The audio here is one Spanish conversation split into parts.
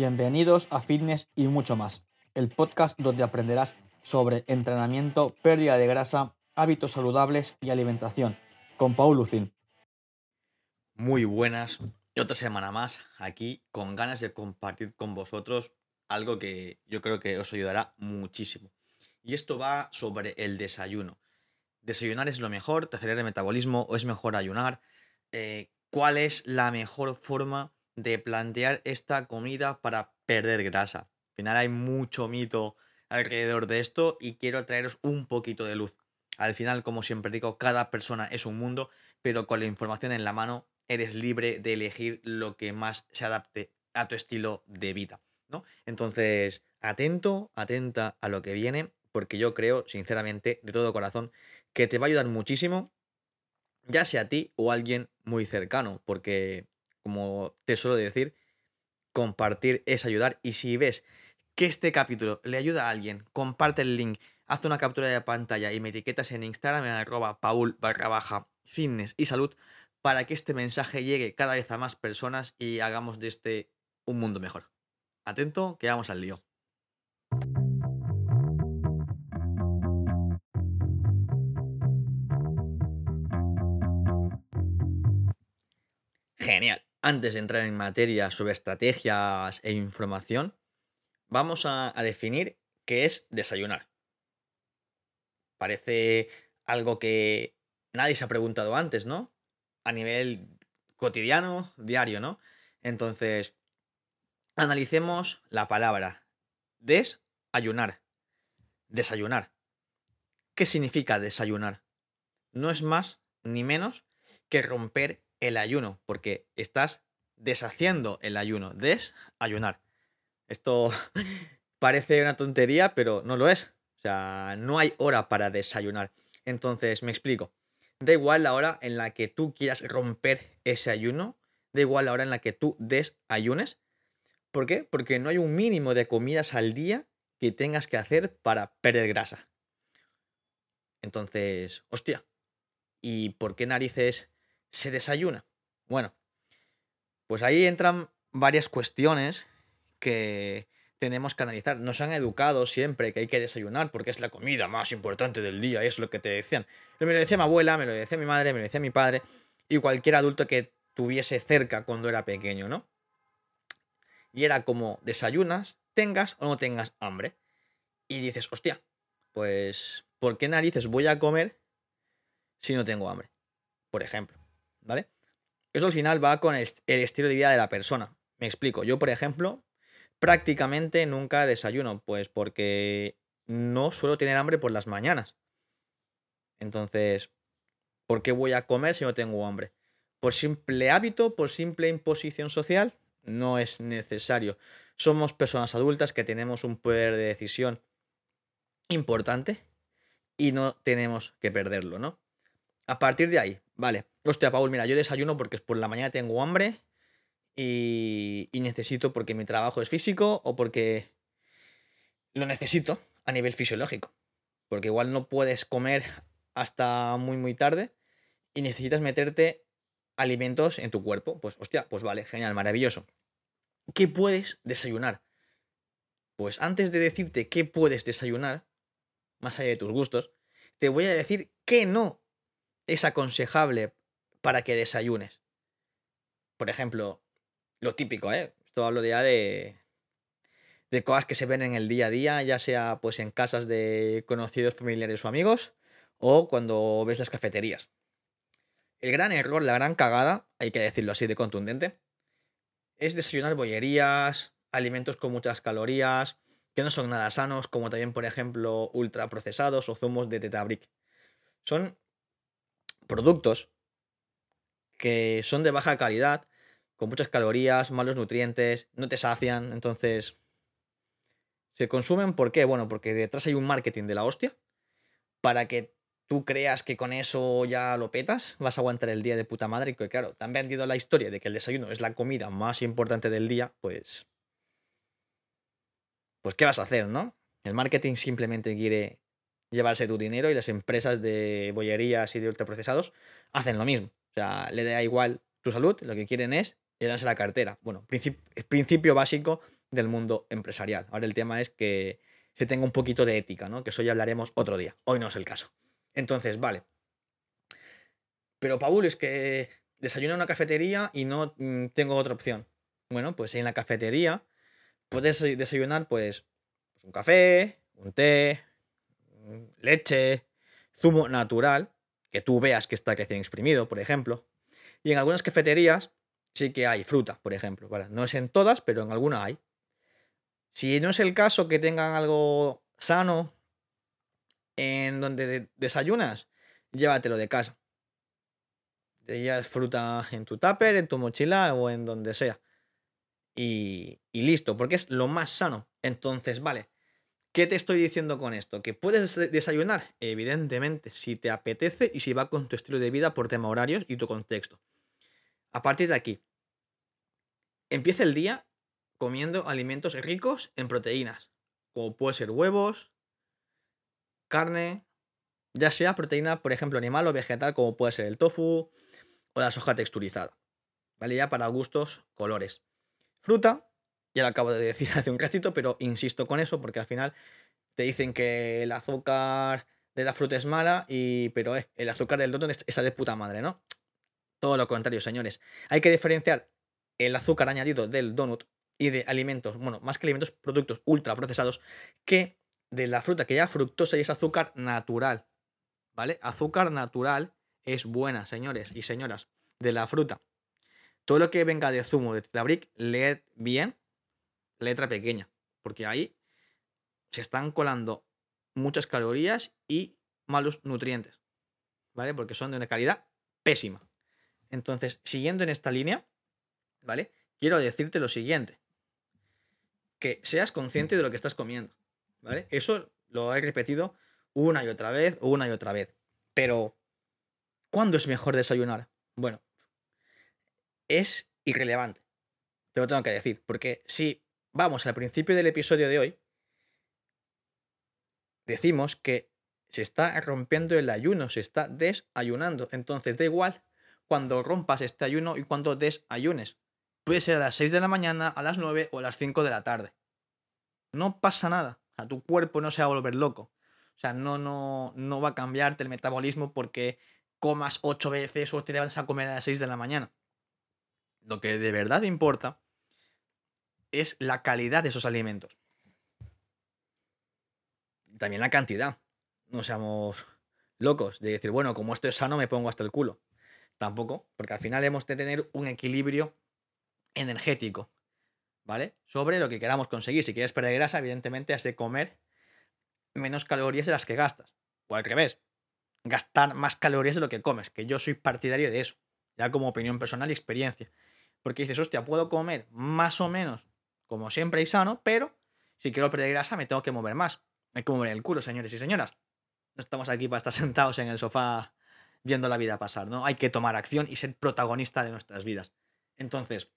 Bienvenidos a Fitness y mucho más, el podcast donde aprenderás sobre entrenamiento, pérdida de grasa, hábitos saludables y alimentación, con Paul Lucin. Muy buenas, y otra semana más aquí con ganas de compartir con vosotros algo que yo creo que os ayudará muchísimo. Y esto va sobre el desayuno. ¿Desayunar es lo mejor? ¿Te acelera el metabolismo o es mejor ayunar? Eh, ¿Cuál es la mejor forma de plantear esta comida para perder grasa? Al final hay mucho mito alrededor de esto y quiero traeros un poquito de luz. Al final, como siempre digo, cada persona es un mundo, pero con la información en la mano eres libre de elegir lo que más se adapte a tu estilo de vida, ¿no? Entonces, atento, atenta a lo que viene, porque yo creo, sinceramente, de todo corazón, que te va a ayudar muchísimo, ya sea a ti o a alguien muy cercano, porque, como te suelo decir, compartir es ayudar y si ves que este capítulo le ayuda a alguien, comparte el link, haz una captura de pantalla y me etiquetas en Instagram en paul barra baja fitness y salud para que este mensaje llegue cada vez a más personas y hagamos de este un mundo mejor. Atento, que vamos al lío. Genial. Antes de entrar en materia sobre estrategias e información, vamos a, definir qué es desayunar. Parece algo que nadie se ha preguntado antes, ¿no? A nivel cotidiano, diario, ¿no? Entonces, analicemos la palabra desayunar. Desayunar. ¿Qué significa desayunar? No es más ni menos que romper el ayuno, porque estás deshaciendo el ayuno, desayunar. Esto parece una tontería, pero no lo es. O sea, no hay hora para desayunar. Entonces, me explico. Da igual la hora en la que tú quieras romper ese ayuno, da igual la hora en la que tú desayunes. ¿Por qué? Porque no hay un mínimo de comidas al día que tengas que hacer para perder grasa. Entonces, hostia, ¿y por qué narices se desayuna? Bueno, pues ahí entran varias cuestiones que tenemos que analizar. Nos han educado siempre que hay que desayunar porque es la comida más importante del día, es lo que te decían. Me lo decía mi abuela, me lo decía mi madre, me lo decía mi padre y cualquier adulto que tuviese cerca cuando era pequeño, ¿no? Y era como desayunas, tengas o no tengas hambre. Y dices, hostia, pues, ¿por qué narices voy a comer si no tengo hambre? Por ejemplo. ¿Vale? Eso al final va con el estilo de vida de la persona. Me explico. Yo, por ejemplo, prácticamente nunca desayuno, pues porque no suelo tener hambre por las mañanas. Entonces, ¿por qué voy a comer si no tengo hambre? Por simple hábito, por simple imposición social, no es necesario. Somos personas adultas que tenemos un poder de decisión importante y no tenemos que perderlo, ¿no? A partir de ahí, vale. Hostia, Paul, mira, yo desayuno porque por la mañana tengo hambre y, necesito porque mi trabajo es físico o porque lo necesito a nivel fisiológico. Porque igual no puedes comer hasta muy, muy tarde y necesitas meterte alimentos en tu cuerpo. Pues, hostia, pues vale, genial, maravilloso. ¿Qué puedes desayunar? Pues antes de decirte qué puedes desayunar, más allá de tus gustos, te voy a decir qué no es aconsejable para que desayunes? Por ejemplo, lo típico, ¿eh? Esto hablo ya de, de cosas que se ven en el día a día, ya sea pues en casas de conocidos, familiares o amigos, o cuando ves las cafeterías. El gran error, la gran cagada, hay que decirlo así de contundente, es desayunar bollerías, alimentos con muchas calorías, que no son nada sanos, como también, por ejemplo, ultraprocesados o zumos de tetabric. Son productos que son de baja calidad, con muchas calorías, malos nutrientes, no te sacian, entonces se consumen ¿por qué? Bueno, porque detrás hay un marketing de la hostia para que tú creas que con eso ya lo petas, vas a aguantar el día de puta madre y que claro, te han vendido la historia de que el desayuno es la comida más importante del día, pues pues ¿qué vas a hacer, no? El marketing simplemente quiere llevarse tu dinero y las empresas de bollerías y de ultraprocesados hacen lo mismo. O sea, le da igual tu salud, lo que quieren es llenarse la cartera. Bueno, principio básico del mundo empresarial. Ahora el tema es que se tenga un poquito de ética, ¿no? Que eso ya hablaremos otro día. Hoy no es el caso. Entonces, vale. Pero Paul, es que desayuno en una cafetería y no mm, tengo otra opción. Bueno, pues en la cafetería puedes desayunar, pues un café, un té, leche, zumo natural, que tú veas que está recién exprimido, por ejemplo. Y en algunas cafeterías sí que hay fruta, por ejemplo. No es en todas, pero en alguna hay. Si no es el caso que tengan algo sano en donde desayunas, llévatelo de casa. Llevas fruta en tu tupper, en tu mochila o en donde sea. Y listo, porque es lo más sano. Entonces, vale, ¿Qué te estoy diciendo con esto? Que puedes desayunar, evidentemente, si te apetece y si va con tu estilo de vida por tema horarios y tu contexto. A partir de aquí, empieza el día comiendo alimentos ricos en proteínas, como puede ser huevos, carne, ya sea proteína, por ejemplo, animal o vegetal, como puede ser el tofu o la soja texturizada. ¿Vale? Ya para gustos, colores. Fruta, ya lo acabo de decir hace un ratito, pero insisto con eso porque al final te dicen que el azúcar de la fruta es mala, y, pero eh, el azúcar del donut está de puta madre, ¿no? Todo lo contrario, señores. Hay que diferenciar el azúcar añadido del donut y de alimentos, bueno, más que alimentos, productos ultra procesados, que de la fruta que ya fructosa y es azúcar natural. ¿Vale? Azúcar natural es buena, señores y señoras, de la fruta. Todo lo que venga de zumo de Tetabric, leed bien, letra pequeña, porque ahí se están colando muchas calorías y malos nutrientes, ¿vale? Porque son de una calidad pésima. Entonces, siguiendo en esta línea, ¿vale? Quiero decirte lo siguiente, que seas consciente de lo que estás comiendo, ¿vale? Eso lo he repetido una y otra vez, una y otra vez. Pero, ¿cuándo es mejor desayunar? Bueno, es irrelevante. Te lo tengo que decir, porque si vamos al principio del episodio de hoy, decimos que se está rompiendo el ayuno, se está desayunando. Entonces da igual cuando rompas este ayuno y cuando desayunes. Puede ser a las 6 de la mañana, a las 9 o a las 5 de la tarde. No pasa nada. O tu cuerpo no se va a volver loco. O sea, no, no, no va a cambiarte el metabolismo porque comas 8 veces o te vas a comer a las 6 de la mañana. Lo que de verdad importa es la calidad de esos alimentos. También la cantidad. No seamos locos de decir, bueno, como esto es sano, me pongo hasta el culo. Tampoco, porque al final hemos de tener un equilibrio energético, ¿vale? Sobre lo que queramos conseguir. Si quieres perder grasa, evidentemente has de comer menos calorías de las que gastas. O al revés, gastar más calorías de lo que comes, que yo soy partidario de eso, ya como opinión personal y experiencia. Porque dices, hostia, puedo comer más o menos como siempre y sano, pero si quiero perder grasa me tengo que mover más. Hay que mover el culo, señores y señoras. No estamos aquí para estar sentados en el sofá viendo la vida pasar, ¿no? Hay que tomar acción y ser protagonista de nuestras vidas. Entonces,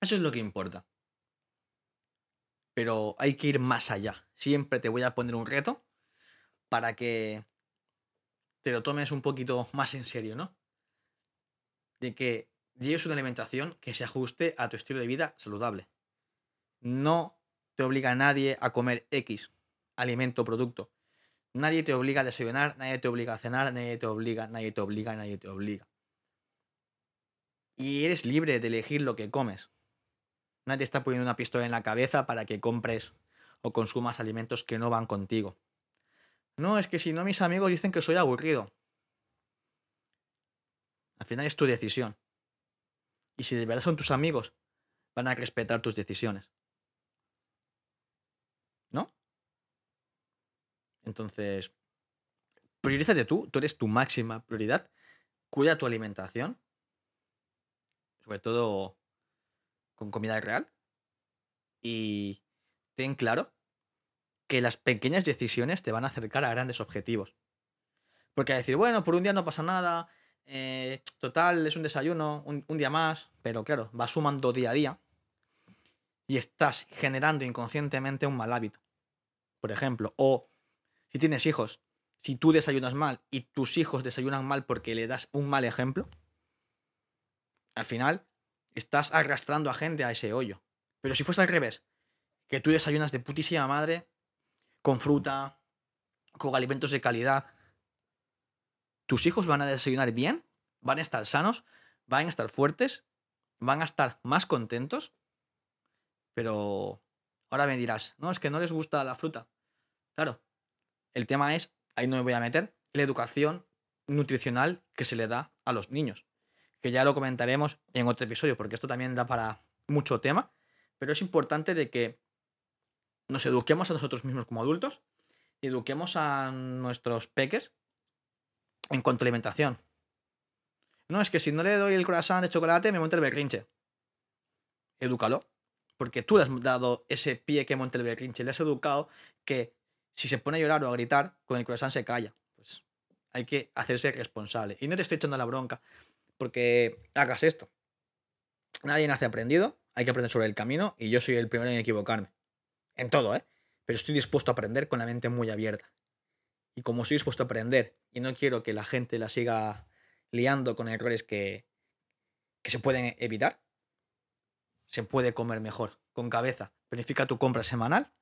eso es lo que importa. Pero hay que ir más allá. Siempre te voy a poner un reto para que te lo tomes un poquito más en serio, ¿no? De que lleves una alimentación que se ajuste a tu estilo de vida saludable no te obliga nadie a comer X alimento o producto. Nadie te obliga a desayunar, nadie te obliga a cenar, nadie te obliga, nadie te obliga, nadie te obliga. Y eres libre de elegir lo que comes. Nadie está poniendo una pistola en la cabeza para que compres o consumas alimentos que no van contigo. No, es que si no mis amigos dicen que soy aburrido. Al final es tu decisión. Y si de verdad son tus amigos, van a respetar tus decisiones. Entonces, priorízate tú, tú eres tu máxima prioridad. Cuida tu alimentación, sobre todo con comida real. Y ten claro que las pequeñas decisiones te van a acercar a grandes objetivos. Porque a decir, bueno, por un día no pasa nada, eh, total, es un desayuno, un, un día más, pero claro, vas sumando día a día y estás generando inconscientemente un mal hábito. Por ejemplo, o si tienes hijos, si tú desayunas mal y tus hijos desayunan mal porque le das un mal ejemplo, al final estás arrastrando a gente a ese hoyo. Pero si fuese al revés, que tú desayunas de putísima madre, con fruta, con alimentos de calidad, tus hijos van a desayunar bien, van a estar sanos, van a estar fuertes, van a estar más contentos, pero ahora me dirás, no, es que no les gusta la fruta. Claro, el tema es, ahí no me voy a meter, la educación nutricional que se le da a los niños, que ya lo comentaremos en otro episodio, porque esto también da para mucho tema, pero es importante de que nos eduquemos a nosotros mismos como adultos, eduquemos a nuestros peques en cuanto a alimentación. No, es que si no le doy el croissant de chocolate, me monta el berrinche. Edúcalo. Porque tú le has dado ese pie que monte el berrinche. Le has educado que si se pone a llorar o a gritar, con el croissant se calla. Pues hay que hacerse responsable. Y no te estoy echando la bronca porque hagas esto. Nadie nace aprendido. Hay que aprender sobre el camino. Y yo soy el primero en equivocarme. En todo, ¿eh? Pero estoy dispuesto a aprender con la mente muy abierta. Y como estoy dispuesto a aprender y no quiero que la gente la siga liando con errores que, que se pueden evitar, se puede comer mejor, con cabeza. Planifica tu compra semanal,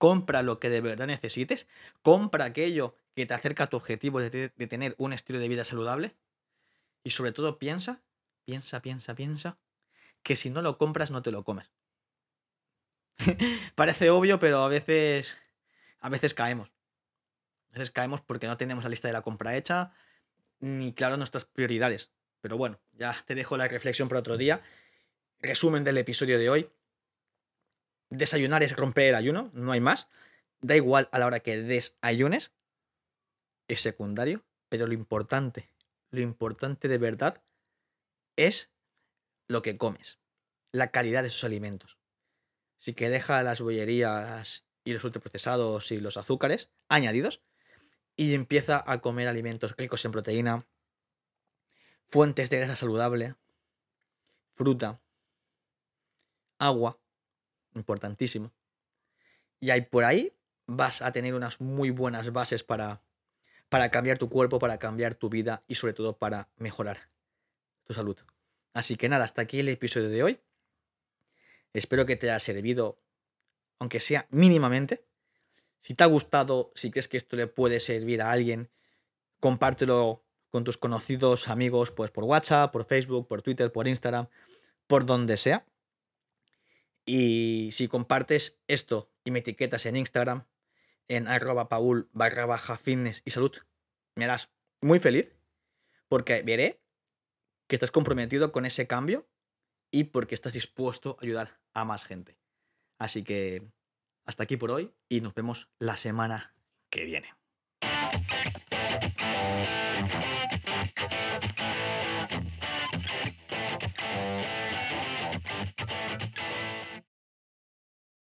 compra lo que de verdad necesites, compra aquello que te acerca a tu objetivo de, tener un estilo de vida saludable y sobre todo piensa, piensa, piensa, piensa, que si no lo compras no te lo comes. Parece obvio, pero a veces, a veces caemos. A veces caemos porque no tenemos la lista de la compra hecha, ni claro nuestras prioridades. Pero bueno, ya te dejo la reflexión para otro día. Resumen del episodio de hoy. Desayunar es romper el ayuno, no hay más. Da igual a la hora que desayunes, es secundario, pero lo importante, lo importante de verdad es lo que comes, la calidad de esos alimentos. Así que deja las bollerías y los ultraprocesados y los azúcares añadidos y empieza a comer alimentos ricos en proteína, fuentes de grasa saludable, fruta, agua, importantísimo. Y ahí por ahí vas a tener unas muy buenas bases para, para cambiar tu cuerpo, para cambiar tu vida y sobre todo para mejorar tu salud. Así que nada, hasta aquí el episodio de hoy. Espero que te haya servido, aunque sea mínimamente. Si te ha gustado, si crees que esto le puede servir a alguien, compártelo con tus conocidos, amigos, pues por WhatsApp, por Facebook, por Twitter, por Instagram, por donde sea. Y si compartes esto y me etiquetas en Instagram, en arroba paul barra baja fitness y salud, me harás muy feliz porque veré que estás comprometido con ese cambio y porque estás dispuesto a ayudar a más gente. Así que hasta aquí por hoy y nos vemos la semana que viene.